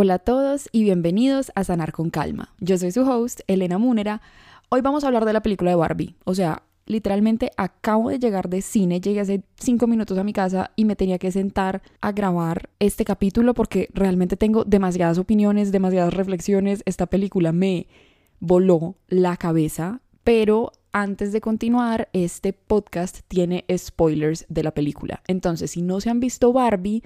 Hola a todos y bienvenidos a Sanar con Calma. Yo soy su host, Elena Múnera. Hoy vamos a hablar de la película de Barbie. O sea, literalmente acabo de llegar de cine, llegué hace cinco minutos a mi casa y me tenía que sentar a grabar este capítulo porque realmente tengo demasiadas opiniones, demasiadas reflexiones. Esta película me voló la cabeza, pero antes de continuar, este podcast tiene spoilers de la película. Entonces, si no se han visto Barbie,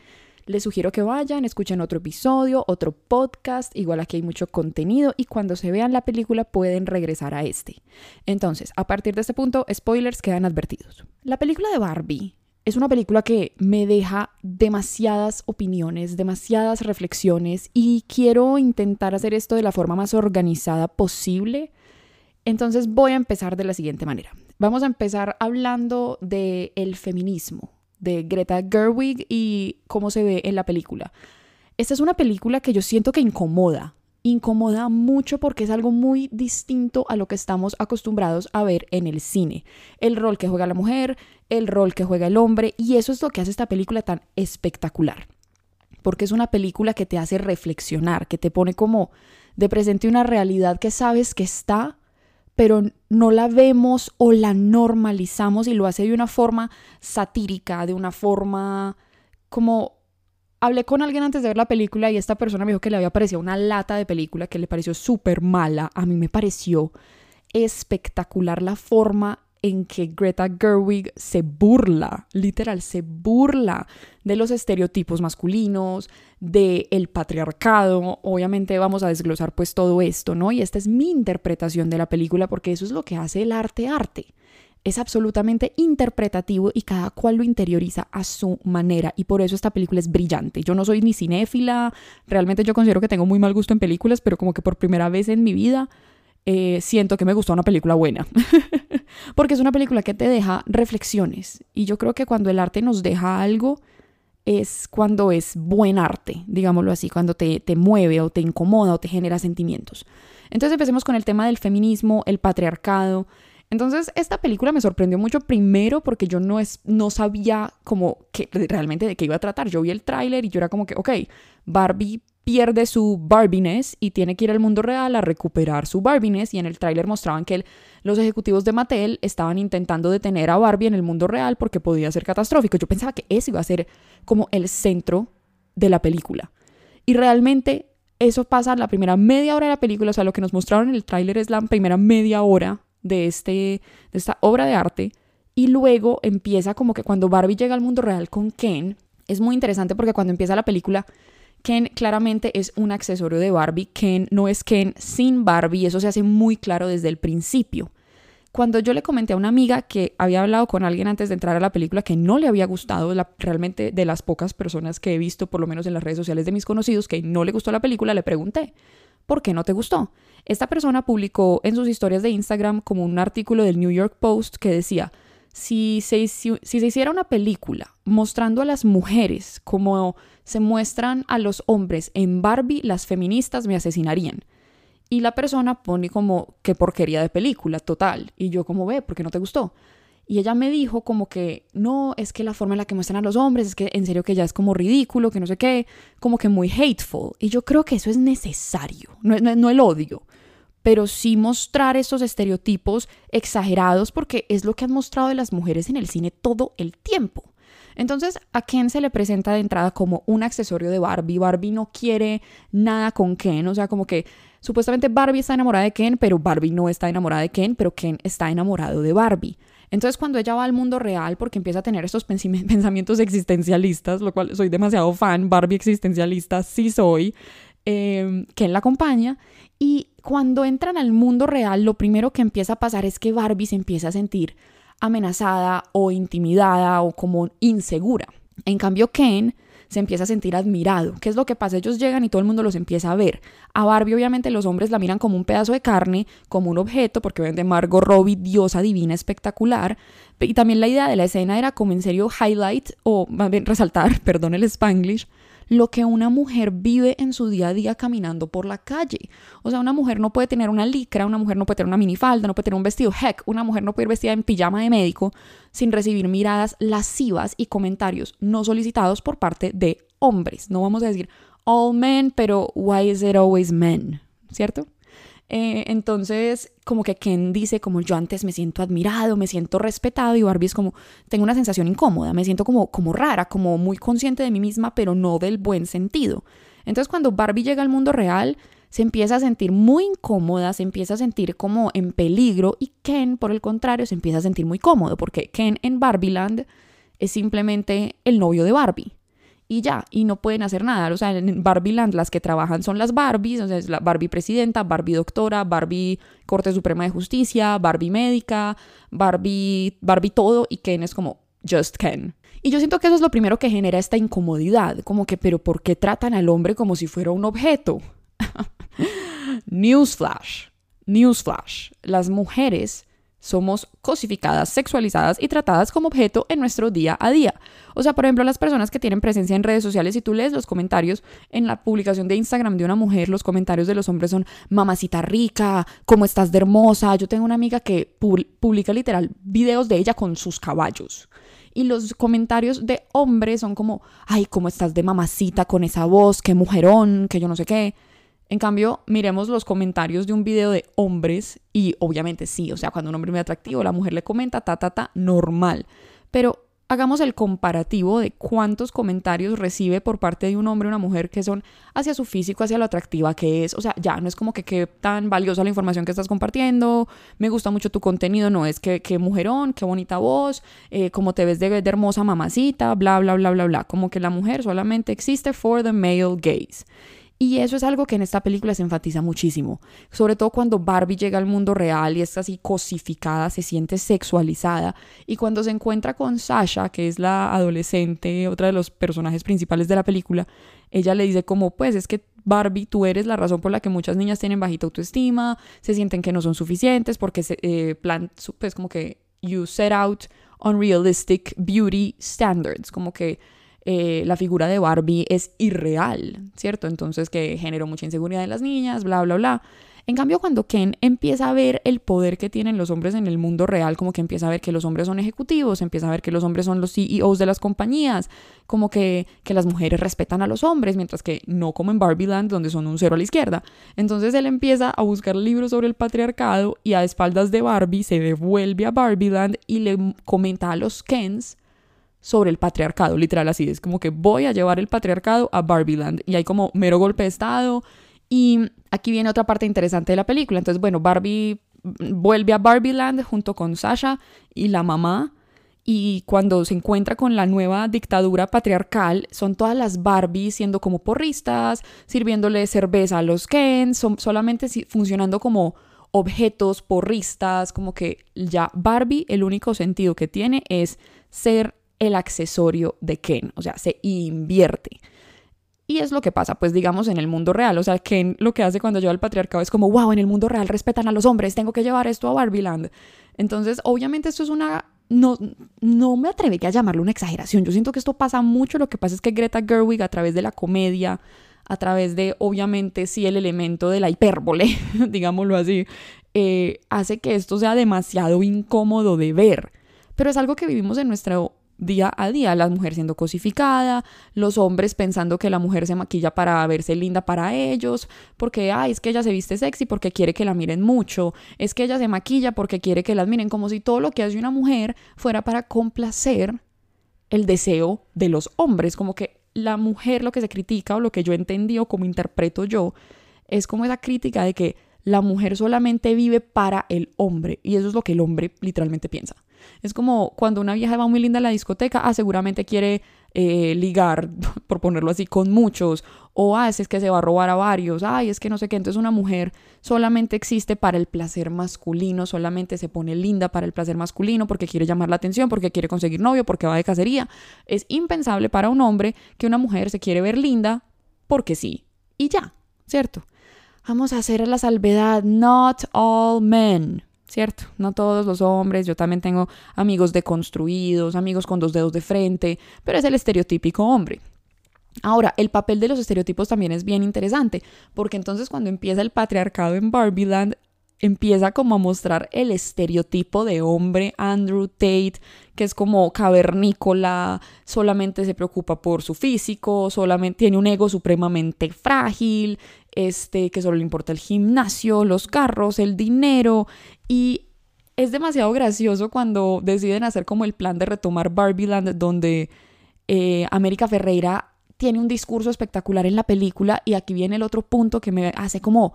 les sugiero que vayan, escuchen otro episodio, otro podcast, igual aquí hay mucho contenido y cuando se vean la película pueden regresar a este. Entonces, a partir de este punto, spoilers quedan advertidos. La película de Barbie es una película que me deja demasiadas opiniones, demasiadas reflexiones y quiero intentar hacer esto de la forma más organizada posible. Entonces voy a empezar de la siguiente manera. Vamos a empezar hablando del el feminismo, de Greta Gerwig y cómo se ve en la película. Esta es una película que yo siento que incomoda, incomoda mucho porque es algo muy distinto a lo que estamos acostumbrados a ver en el cine. El rol que juega la mujer, el rol que juega el hombre, y eso es lo que hace esta película tan espectacular. Porque es una película que te hace reflexionar, que te pone como de presente una realidad que sabes que está, pero no la vemos o la normalizamos y lo hace de una forma satírica, de una forma como... Hablé con alguien antes de ver la película y esta persona me dijo que le había parecido una lata de película, que le pareció súper mala. A mí me pareció espectacular la forma en que Greta Gerwig se burla, literal, se burla de los estereotipos masculinos, del el patriarcado. Obviamente vamos a desglosar pues todo esto, ¿no? Y esta es mi interpretación de la película porque eso es lo que hace el arte arte. Es absolutamente interpretativo y cada cual lo interioriza a su manera y por eso esta película es brillante. Yo no soy ni cinéfila, realmente yo considero que tengo muy mal gusto en películas, pero como que por primera vez en mi vida eh, siento que me gustó una película buena. Porque es una película que te deja reflexiones. Y yo creo que cuando el arte nos deja algo, es cuando es buen arte, digámoslo así, cuando te, te mueve o te incomoda o te genera sentimientos. Entonces empecemos con el tema del feminismo, el patriarcado. Entonces esta película me sorprendió mucho primero porque yo no, es, no sabía como que realmente de qué iba a tratar. Yo vi el tráiler y yo era como que, ok, Barbie pierde su Barbiness y tiene que ir al mundo real a recuperar su Barbiness y en el tráiler mostraban que los ejecutivos de Mattel estaban intentando detener a Barbie en el mundo real porque podía ser catastrófico. Yo pensaba que eso iba a ser como el centro de la película. Y realmente eso pasa la primera media hora de la película, o sea, lo que nos mostraron en el tráiler es la primera media hora de, este, de esta obra de arte y luego empieza como que cuando Barbie llega al mundo real con Ken, es muy interesante porque cuando empieza la película Ken claramente es un accesorio de Barbie. Ken no es Ken sin Barbie. Eso se hace muy claro desde el principio. Cuando yo le comenté a una amiga que había hablado con alguien antes de entrar a la película que no le había gustado, realmente de las pocas personas que he visto, por lo menos en las redes sociales de mis conocidos, que no le gustó la película, le pregunté, ¿por qué no te gustó? Esta persona publicó en sus historias de Instagram como un artículo del New York Post que decía, si se, si, se hiciera una película mostrando a las mujeres como se muestran a los hombres en Barbie, las feministas me asesinarían. Y la persona pone como, qué porquería de película, total. Y yo como, ve, ¿por qué no te gustó? Y ella me dijo como que, no, es que la forma en la que muestran a los hombres, es que en serio que ya es como ridículo, que no sé qué, como que muy hateful. Y yo creo que eso es necesario, no, no, no el odio pero sí mostrar esos estereotipos exagerados porque es lo que han mostrado de las mujeres en el cine todo el tiempo. Entonces, ¿a Ken se le presenta de entrada como un accesorio de Barbie? Barbie no quiere nada con Ken, o sea, como que supuestamente Barbie está enamorada de Ken, pero Barbie no está enamorada de Ken, pero Ken está enamorado de Barbie. Entonces, cuando ella va al mundo real, porque empieza a tener estos pensamientos existencialistas, lo cual soy demasiado fan, Barbie existencialista, sí soy, eh, Ken la acompaña y cuando entran al mundo real, lo primero que empieza a pasar es que Barbie se empieza a sentir amenazada o intimidada o como insegura. En cambio, Ken se empieza a sentir admirado. ¿Qué es lo que pasa? Ellos llegan y todo el mundo los empieza a ver. A Barbie obviamente los hombres la miran como un pedazo de carne, como un objeto, porque de Margot Robbie, diosa divina espectacular. Y también la idea de la escena era como en serio highlight o resaltar, perdón el spanglish, lo que una mujer vive en su día a día caminando por la calle. O sea, una mujer no puede tener una licra, una mujer no puede tener una minifalda, no puede tener un vestido. Heck, una mujer no puede ir vestida en pijama de médico sin recibir miradas lascivas y comentarios no solicitados por parte de hombres. No vamos a decir all men, pero why is it always men? ¿Cierto? Eh, entonces, como que Ken dice, como yo antes me siento admirado, me siento respetado, y Barbie es como, tengo una sensación incómoda, me siento como, como rara, como muy consciente de mí misma, pero no del buen sentido. Entonces, cuando Barbie llega al mundo real, se empieza a sentir muy incómoda, se empieza a sentir como en peligro, y Ken, por el contrario, se empieza a sentir muy cómodo, porque Ken en Barbieland es simplemente el novio de Barbie y ya, y no pueden hacer nada. O sea, en Barbieland las que trabajan son las Barbies, o sea, es la Barbie presidenta, Barbie doctora, Barbie Corte Suprema de Justicia, Barbie médica, Barbie, Barbie todo, y Ken es como just Ken. Y yo siento que eso es lo primero que genera esta incomodidad, como que, pero ¿por qué tratan al hombre como si fuera un objeto? Newsflash, newsflash, las mujeres somos cosificadas, sexualizadas y tratadas como objeto en nuestro día a día. O sea, por ejemplo, las personas que tienen presencia en redes sociales, si tú lees los comentarios en la publicación de Instagram de una mujer, los comentarios de los hombres son mamacita rica, cómo estás de hermosa. Yo tengo una amiga que publica literal videos de ella con sus caballos. Y los comentarios de hombres son como, ay, cómo estás de mamacita con esa voz, qué mujerón, que yo no sé qué. En cambio, miremos los comentarios de un video de hombres y obviamente sí, o sea, cuando un hombre muy atractivo, la mujer le comenta, ta, ta, ta, normal. Pero hagamos el comparativo de cuántos comentarios recibe por parte de un hombre o una mujer que son hacia su físico, hacia lo atractiva que es. O sea, ya no es como que qué tan valiosa la información que estás compartiendo, me gusta mucho tu contenido, no es que qué mujerón, qué bonita voz, eh, como te ves de, de hermosa mamacita, bla, bla, bla, bla, bla. Como que la mujer solamente existe for the male gaze. Y eso es algo que en esta película se enfatiza muchísimo, sobre todo cuando Barbie llega al mundo real y está así cosificada, se siente sexualizada, y cuando se encuentra con Sasha, que es la adolescente, otra de los personajes principales de la película, ella le dice como, pues es que Barbie, tú eres la razón por la que muchas niñas tienen bajita autoestima, se sienten que no son suficientes, porque se, eh, plan, pues como que you set out unrealistic beauty standards, como que eh, la figura de Barbie es irreal, ¿cierto? Entonces que generó mucha inseguridad en las niñas, bla, bla, bla. En cambio, cuando Ken empieza a ver el poder que tienen los hombres en el mundo real, como que empieza a ver que los hombres son ejecutivos, empieza a ver que los hombres son los CEOs de las compañías, como que, que las mujeres respetan a los hombres, mientras que no como en Barbieland, donde son un cero a la izquierda. Entonces él empieza a buscar libros sobre el patriarcado y a espaldas de Barbie se devuelve a Barbieland y le comenta a los Kens sobre el patriarcado, literal así, es como que voy a llevar el patriarcado a Barbieland y hay como mero golpe de estado y aquí viene otra parte interesante de la película, entonces bueno, Barbie vuelve a Barbieland junto con Sasha y la mamá y cuando se encuentra con la nueva dictadura patriarcal, son todas las Barbies siendo como porristas, sirviéndole cerveza a los Ken, solamente funcionando como objetos porristas, como que ya Barbie el único sentido que tiene es ser el accesorio de Ken, o sea, se invierte. Y es lo que pasa, pues digamos, en el mundo real. O sea, Ken lo que hace cuando lleva al patriarcado es como, wow, en el mundo real respetan a los hombres, tengo que llevar esto a Barbieland. Entonces, obviamente esto es una... No, no me atrevería a llamarlo una exageración. Yo siento que esto pasa mucho. Lo que pasa es que Greta Gerwig, a través de la comedia, a través de, obviamente, sí, el elemento de la hipérbole, digámoslo así, eh, hace que esto sea demasiado incómodo de ver. Pero es algo que vivimos en nuestro día a día, la mujer siendo cosificada, los hombres pensando que la mujer se maquilla para verse linda para ellos, porque, ay, es que ella se viste sexy porque quiere que la miren mucho, es que ella se maquilla porque quiere que las miren, como si todo lo que hace una mujer fuera para complacer el deseo de los hombres, como que la mujer lo que se critica o lo que yo entendí o como interpreto yo, es como esa crítica de que la mujer solamente vive para el hombre y eso es lo que el hombre literalmente piensa. Es como cuando una vieja va muy linda a la discoteca, ah, seguramente quiere eh, ligar, por ponerlo así, con muchos, o ah, es que se va a robar a varios, ay, es que no sé qué, entonces una mujer solamente existe para el placer masculino, solamente se pone linda para el placer masculino porque quiere llamar la atención, porque quiere conseguir novio, porque va de cacería. Es impensable para un hombre que una mujer se quiere ver linda porque sí, y ya, ¿cierto? Vamos a hacer la salvedad, not all men. ¿Cierto? No todos los hombres, yo también tengo amigos deconstruidos, amigos con dos dedos de frente, pero es el estereotípico hombre. Ahora, el papel de los estereotipos también es bien interesante, porque entonces cuando empieza el patriarcado en Barbieland, empieza como a mostrar el estereotipo de hombre Andrew Tate, que es como cavernícola, solamente se preocupa por su físico, solamente tiene un ego supremamente frágil, este, que solo le importa el gimnasio, los carros, el dinero y es demasiado gracioso cuando deciden hacer como el plan de retomar Barbieland, donde eh, América Ferreira tiene un discurso espectacular en la película y aquí viene el otro punto que me hace como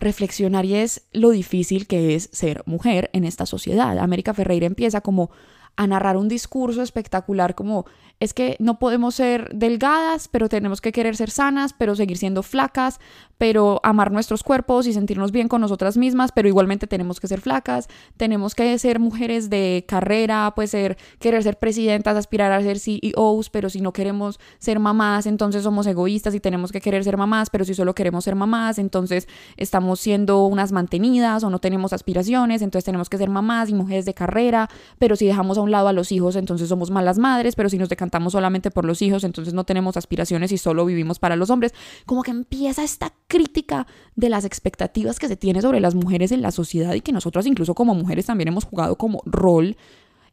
reflexionar y es lo difícil que es ser mujer en esta sociedad. América Ferreira empieza como a narrar un discurso espectacular como es que no podemos ser delgadas, pero tenemos que querer ser sanas, pero seguir siendo flacas, pero amar nuestros cuerpos y sentirnos bien con nosotras mismas, pero igualmente tenemos que ser flacas, tenemos que ser mujeres de carrera, pues ser, querer ser presidentas, aspirar a ser CEOs, pero si no queremos ser mamás, entonces somos egoístas y tenemos que querer ser mamás, pero si solo queremos ser mamás, entonces estamos siendo unas mantenidas o no tenemos aspiraciones, entonces tenemos que ser mamás y mujeres de carrera, pero si dejamos a un lado a los hijos, entonces somos malas madres, pero si nos decantamos solamente por los hijos, entonces no tenemos aspiraciones y solo vivimos para los hombres, como que empieza esta crítica de las expectativas que se tiene sobre las mujeres en la sociedad y que nosotras incluso como mujeres también hemos jugado como rol,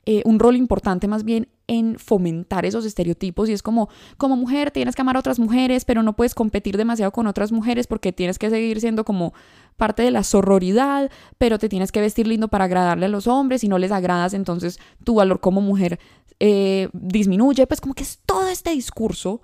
eh, un rol importante más bien en fomentar esos estereotipos y es como, como mujer tienes que amar a otras mujeres, pero no puedes competir demasiado con otras mujeres porque tienes que seguir siendo como parte de la sororidad, pero te tienes que vestir lindo para agradarle a los hombres y no les agradas, entonces tu valor como mujer eh, disminuye, pues como que es todo este discurso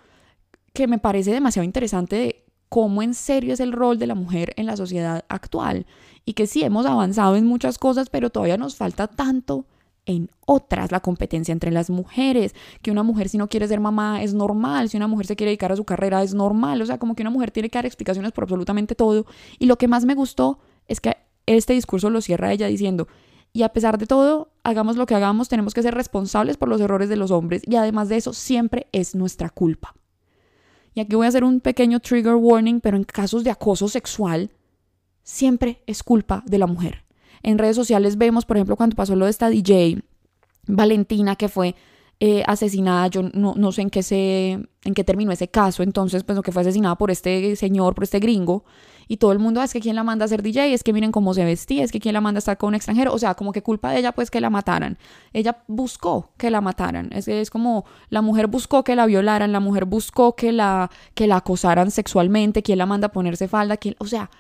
que me parece demasiado interesante de cómo en serio es el rol de la mujer en la sociedad actual y que sí hemos avanzado en muchas cosas, pero todavía nos falta tanto en otras, la competencia entre las mujeres, que una mujer si no quiere ser mamá es normal, si una mujer se quiere dedicar a su carrera es normal, o sea, como que una mujer tiene que dar explicaciones por absolutamente todo. Y lo que más me gustó es que este discurso lo cierra ella diciendo, y a pesar de todo, hagamos lo que hagamos, tenemos que ser responsables por los errores de los hombres y además de eso, siempre es nuestra culpa. Y aquí voy a hacer un pequeño trigger warning, pero en casos de acoso sexual, siempre es culpa de la mujer. En redes sociales vemos, por ejemplo, cuando pasó lo de esta DJ, Valentina, que fue eh, asesinada, yo no, no, sé en qué, se, en qué terminó ese caso, entonces, pues, que fue asesinada por este señor, por este gringo, y todo el mundo, ah, es que quién la manda a ser DJ, es que miren cómo se vestía, es que quién la manda a estar con un extranjero, o sea, como que culpa de ella, pues, que la mataran. Ella buscó que la mataran, es, es como la mujer buscó que la violaran, la mujer buscó que la, que la acosaran sexualmente, quién la manda a ponerse falda, quién, o sea,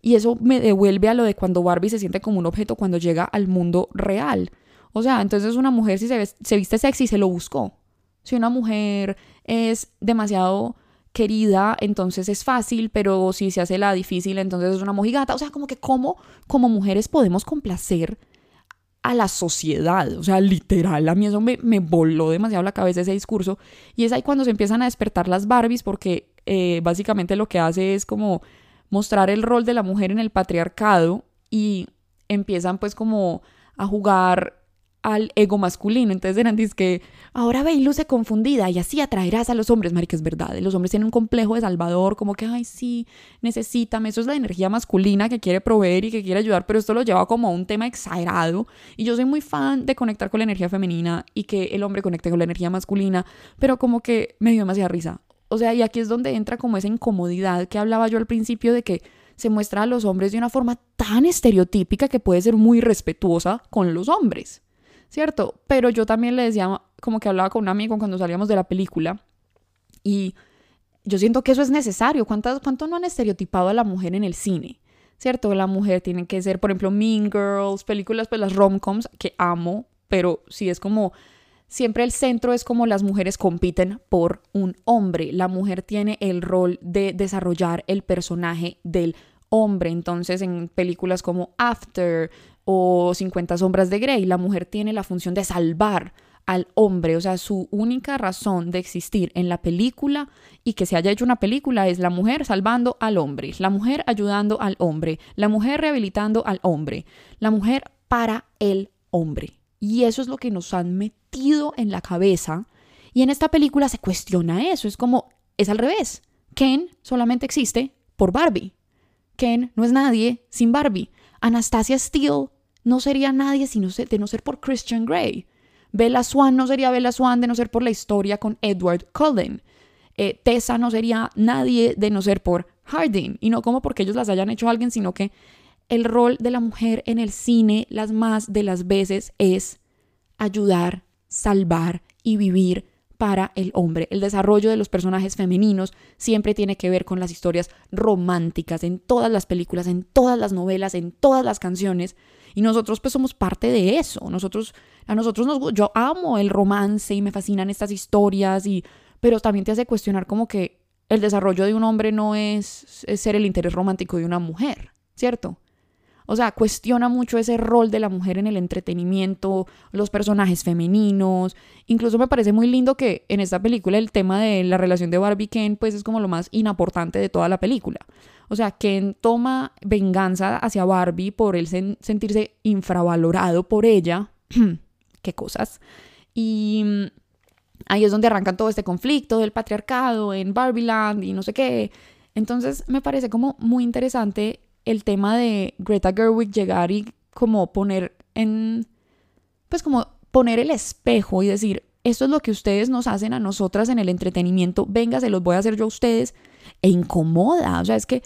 y eso me devuelve a lo de cuando Barbie se siente como un objeto cuando llega al mundo real. O sea, entonces una mujer si se, se viste sexy se lo buscó. Si una mujer es demasiado querida, entonces es fácil, pero si se hace la difícil, entonces es una mojigata. O sea, como que como, como mujeres podemos complacer a la sociedad. O sea, literal, a mí eso me, me voló demasiado la cabeza ese discurso. Y es ahí cuando se empiezan a despertar las Barbies, porque eh, básicamente lo que hace es como mostrar el rol de la mujer en el patriarcado y empiezan pues como a jugar al ego masculino. Entonces eran que ahora ve y luce confundida y así atraerás a los hombres. Marica, es verdad. Los hombres tienen un complejo de salvador, como que, ay, sí, necesítame. Eso es la energía masculina que quiere proveer y que quiere ayudar, pero esto lo lleva como a un tema exagerado. Y yo soy muy fan de conectar con la energía femenina y que el hombre conecte con la energía masculina, pero como que me dio demasiada risa. O sea, y aquí es donde entra como esa incomodidad que hablaba yo al principio de que se muestra a los hombres de una forma tan estereotípica que puede ser muy respetuosa con los hombres, ¿cierto? Pero yo también le decía, como que hablaba con un amigo cuando salíamos de la película, y yo siento que eso es necesario. ¿Cuántas, ¿Cuánto no han estereotipado a la mujer en el cine? ¿Cierto? La mujer tiene que ser, por ejemplo, Mean Girls, películas, pues las rom-coms, que amo, pero sí es como siempre el centro es como las mujeres compiten por un hombre. La mujer tiene el rol de desarrollar el personaje del hombre. Entonces, en películas como After o 50 sombras de Grey, la mujer tiene la función de salvar al hombre, o sea, su única razón de existir en la película y que se haya hecho una película es la mujer salvando al hombre, la mujer ayudando al hombre, la mujer rehabilitando al hombre, la mujer para el hombre. Y eso es lo que nos han metido en la cabeza. Y en esta película se cuestiona eso. Es como, es al revés. Ken solamente existe por Barbie. Ken no es nadie sin Barbie. Anastasia Steele no sería nadie sino de no ser por Christian Grey. Bella Swan no sería Bella Swan de no ser por la historia con Edward Cullen. Eh, Tessa no sería nadie de no ser por Harding. Y no como porque ellos las hayan hecho a alguien, sino que el rol de la mujer en el cine las más de las veces es ayudar, salvar y vivir para el hombre. El desarrollo de los personajes femeninos siempre tiene que ver con las historias románticas en todas las películas, en todas las novelas, en todas las canciones. Y nosotros pues somos parte de eso. Nosotros, a nosotros nos, yo amo el romance y me fascinan estas historias y, pero también te hace cuestionar como que el desarrollo de un hombre no es, es ser el interés romántico de una mujer, ¿cierto? O sea, cuestiona mucho ese rol de la mujer en el entretenimiento, los personajes femeninos. Incluso me parece muy lindo que en esta película el tema de la relación de Barbie Ken pues es como lo más inaportante de toda la película. O sea, Ken toma venganza hacia Barbie por él sentirse infravalorado por ella. Qué cosas. Y mm, ahí es donde arrancan todo este conflicto del patriarcado en Barbieland y no sé qué. Entonces me parece como muy interesante el tema de Greta Gerwig llegar y como poner en, pues como poner el espejo y decir, esto es lo que ustedes nos hacen a nosotras en el entretenimiento, venga, se los voy a hacer yo a ustedes, e incomoda, o sea, es que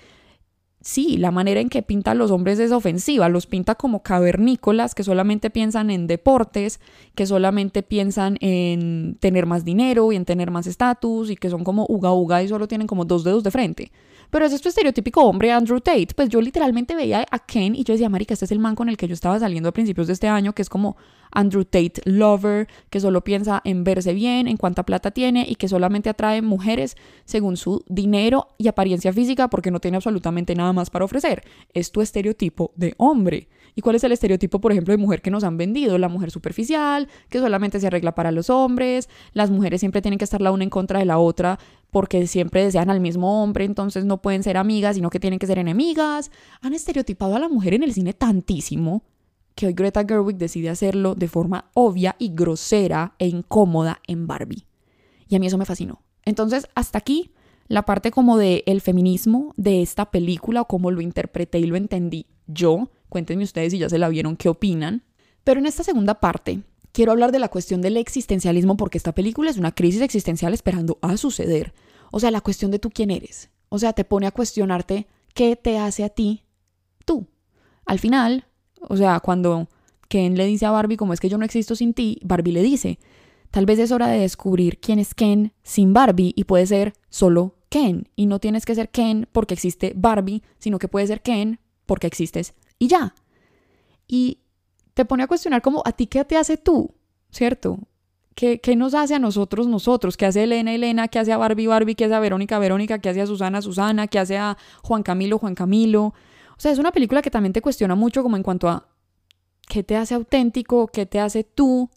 sí, la manera en que pinta a los hombres es ofensiva, los pinta como cavernícolas que solamente piensan en deportes, que solamente piensan en tener más dinero y en tener más estatus y que son como uga uga y solo tienen como dos dedos de frente. Pero es este estereotípico hombre Andrew Tate. Pues yo literalmente veía a Ken y yo decía, marica, este es el man con el que yo estaba saliendo a principios de este año, que es como Andrew Tate lover, que solo piensa en verse bien, en cuánta plata tiene y que solamente atrae mujeres según su dinero y apariencia física porque no tiene absolutamente nada más para ofrecer. Es tu estereotipo de hombre. ¿Y cuál es el estereotipo, por ejemplo, de mujer que nos han vendido? La mujer superficial, que solamente se arregla para los hombres, las mujeres siempre tienen que estar la una en contra de la otra porque siempre desean al mismo hombre, entonces no pueden ser amigas, sino que tienen que ser enemigas. Han estereotipado a la mujer en el cine tantísimo que hoy Greta Gerwig decide hacerlo de forma obvia y grosera e incómoda en Barbie. Y a mí eso me fascinó. Entonces, hasta aquí la parte como de el feminismo de esta película o cómo lo interpreté y lo entendí yo. Cuéntenme ustedes si ya se la vieron, qué opinan. Pero en esta segunda parte quiero hablar de la cuestión del existencialismo porque esta película es una crisis existencial esperando a suceder. O sea, la cuestión de tú quién eres. O sea, te pone a cuestionarte qué te hace a ti tú. Al final, o sea, cuando Ken le dice a Barbie como es que yo no existo sin ti, Barbie le dice, tal vez es hora de descubrir quién es Ken sin Barbie y puede ser solo Ken. Y no tienes que ser Ken porque existe Barbie, sino que puede ser Ken porque existes y ya. Y te pone a cuestionar como, ¿a ti qué te hace tú? ¿Cierto? ¿Qué, ¿Qué, nos hace a nosotros nosotros? ¿Qué hace Elena Elena? ¿Qué hace a Barbie Barbie? ¿Qué hace a Verónica Verónica? ¿Qué hace a Susana Susana? ¿Qué hace a Juan Camilo Juan Camilo? O sea, es una película que también te cuestiona mucho como en cuanto a qué te hace auténtico, qué te hace tú,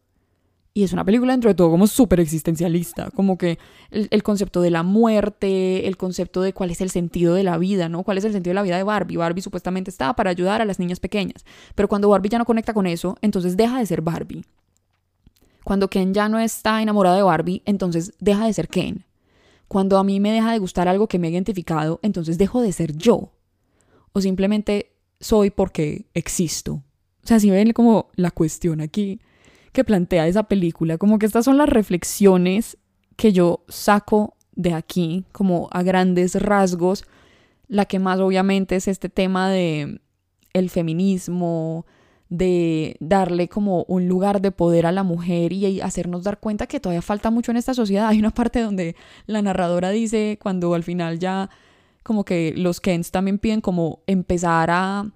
y es una película dentro de todo como súper existencialista, como que el, concepto de la muerte, el concepto de cuál es el sentido de la vida, ¿no? ¿Cuál es el sentido de la vida de Barbie? Barbie supuestamente estaba para ayudar a las niñas pequeñas, pero cuando Barbie ya no conecta con eso, entonces deja de ser Barbie. Cuando Ken ya no está enamorado de Barbie, entonces deja de ser Ken. Cuando a mí me deja de gustar algo que me ha identificado, entonces dejo de ser yo. O simplemente soy porque existo. O sea, si ven como la cuestión aquí que plantea esa película. Como que estas son las reflexiones que yo saco de aquí, como a grandes rasgos. La que más obviamente es este tema de el feminismo, de darle como un lugar de poder a la mujer y hacernos dar cuenta que todavía falta mucho en esta sociedad. Hay una parte donde la narradora dice, cuando al final ya como que los Kens también piden como empezar a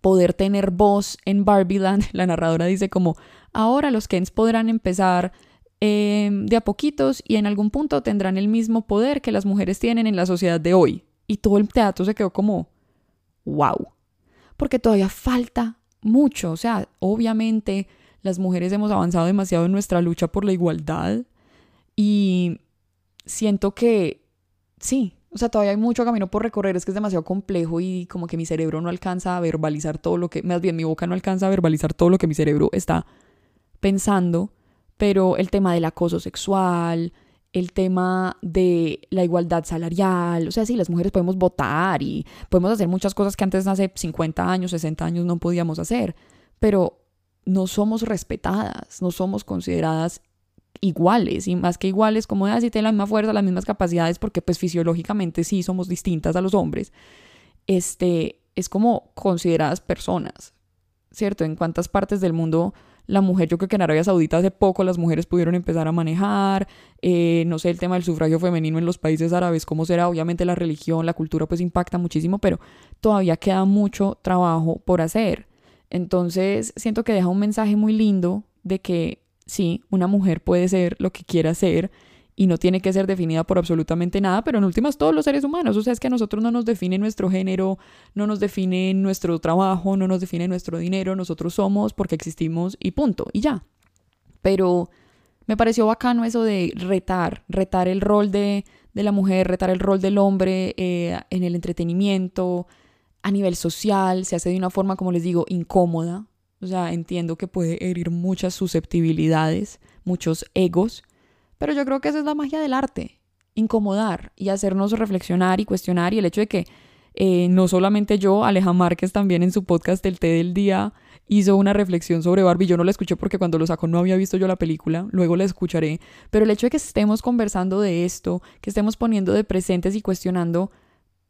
poder tener voz en Barbieland, la narradora dice como, Ahora los Kens podrán empezar em, de a poquitos y en algún punto tendrán el mismo poder que las mujeres tienen en la sociedad de hoy. Y todo el teatro se quedó como, wow. Porque todavía falta mucho. O sea, obviamente las mujeres hemos avanzado demasiado en nuestra lucha por la igualdad y siento que sí, o sea, todavía hay mucho camino por recorrer, es que es demasiado complejo y como que mi cerebro no alcanza a verbalizar todo lo que, más bien mi boca no alcanza a verbalizar todo lo que mi cerebro está pensando, pero el tema del acoso sexual, el tema de la igualdad salarial, o sea, sí, las mujeres podemos votar y podemos hacer muchas cosas que antes hace 50 años, 60 años no podíamos hacer, pero no somos respetadas, no somos consideradas iguales y más que iguales, como de así tienen la misma fuerza, las mismas capacidades, porque pues fisiológicamente sí somos distintas a los hombres. Este, es como consideradas personas, ¿cierto? En cuántas partes del mundo la mujer, yo creo que en Arabia Saudita hace poco las mujeres pudieron empezar a manejar, eh, no sé, el tema del sufragio femenino en los países árabes, cómo será, obviamente la religión, la cultura pues impacta muchísimo, pero todavía queda mucho trabajo por hacer. Entonces siento que deja un mensaje muy lindo de que sí, una mujer puede ser lo que quiera ser y no tiene que ser definida por absolutamente nada, pero en últimas todos los seres humanos, o sea, es que a nosotros no nos define nuestro género, no nos define nuestro trabajo, no nos define nuestro dinero, nosotros somos porque existimos y punto, y ya. Pero me pareció bacano eso de retar, retar el rol de, de la mujer, retar el rol del hombre eh, en el entretenimiento, a nivel social, se hace de una forma, como les digo, incómoda. O sea, entiendo que puede herir muchas susceptibilidades, muchos egos, pero yo creo que esa es la magia del arte, incomodar y hacernos reflexionar y cuestionar y el hecho de que eh, no solamente yo, Aleja Márquez también en su podcast El Té del Día hizo una reflexión sobre Barbie. Yo no la escuché porque cuando lo sacó no había visto yo la película, luego la escucharé. Pero el hecho de que estemos conversando de esto, que estemos poniendo de presentes y cuestionando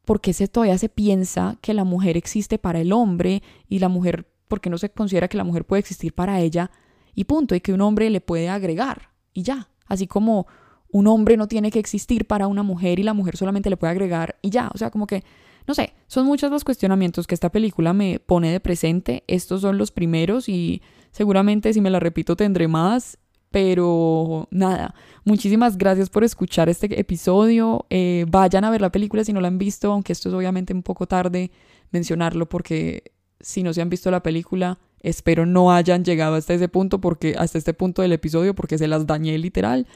por qué se, todavía se piensa que la mujer existe para el hombre y la mujer, por qué no se considera que la mujer puede existir para ella y punto, y que un hombre le puede agregar y ya. Así como un hombre no tiene que existir para una mujer y la mujer solamente le puede agregar y ya. O sea, como que, no sé, son muchos los cuestionamientos que esta película me pone de presente. Estos son los primeros y seguramente si me la repito tendré más. Pero nada, muchísimas gracias por escuchar este episodio. Eh, vayan a ver la película si no la han visto, aunque esto es obviamente un poco tarde mencionarlo porque si no se han visto la película, Espero no hayan llegado hasta ese punto porque hasta este punto del episodio porque se las dañé literal.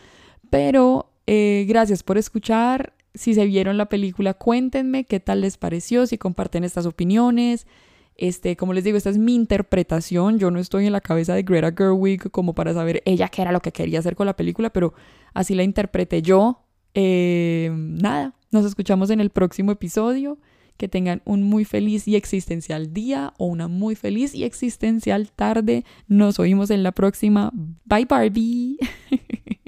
Pero eh, gracias por escuchar. Si se vieron la película, cuéntenme qué tal les pareció, si comparten estas opiniones. Este, como les digo, esta es mi interpretación. Yo no estoy en la cabeza de Greta Gerwig como para saber ella qué era lo que quería hacer con la película, pero así la interpreté yo. Eh, nada, nos escuchamos en el próximo episodio que tengan un muy feliz y existencial día o una muy feliz y existencial tarde. Nos oímos en la próxima. Bye Barbie.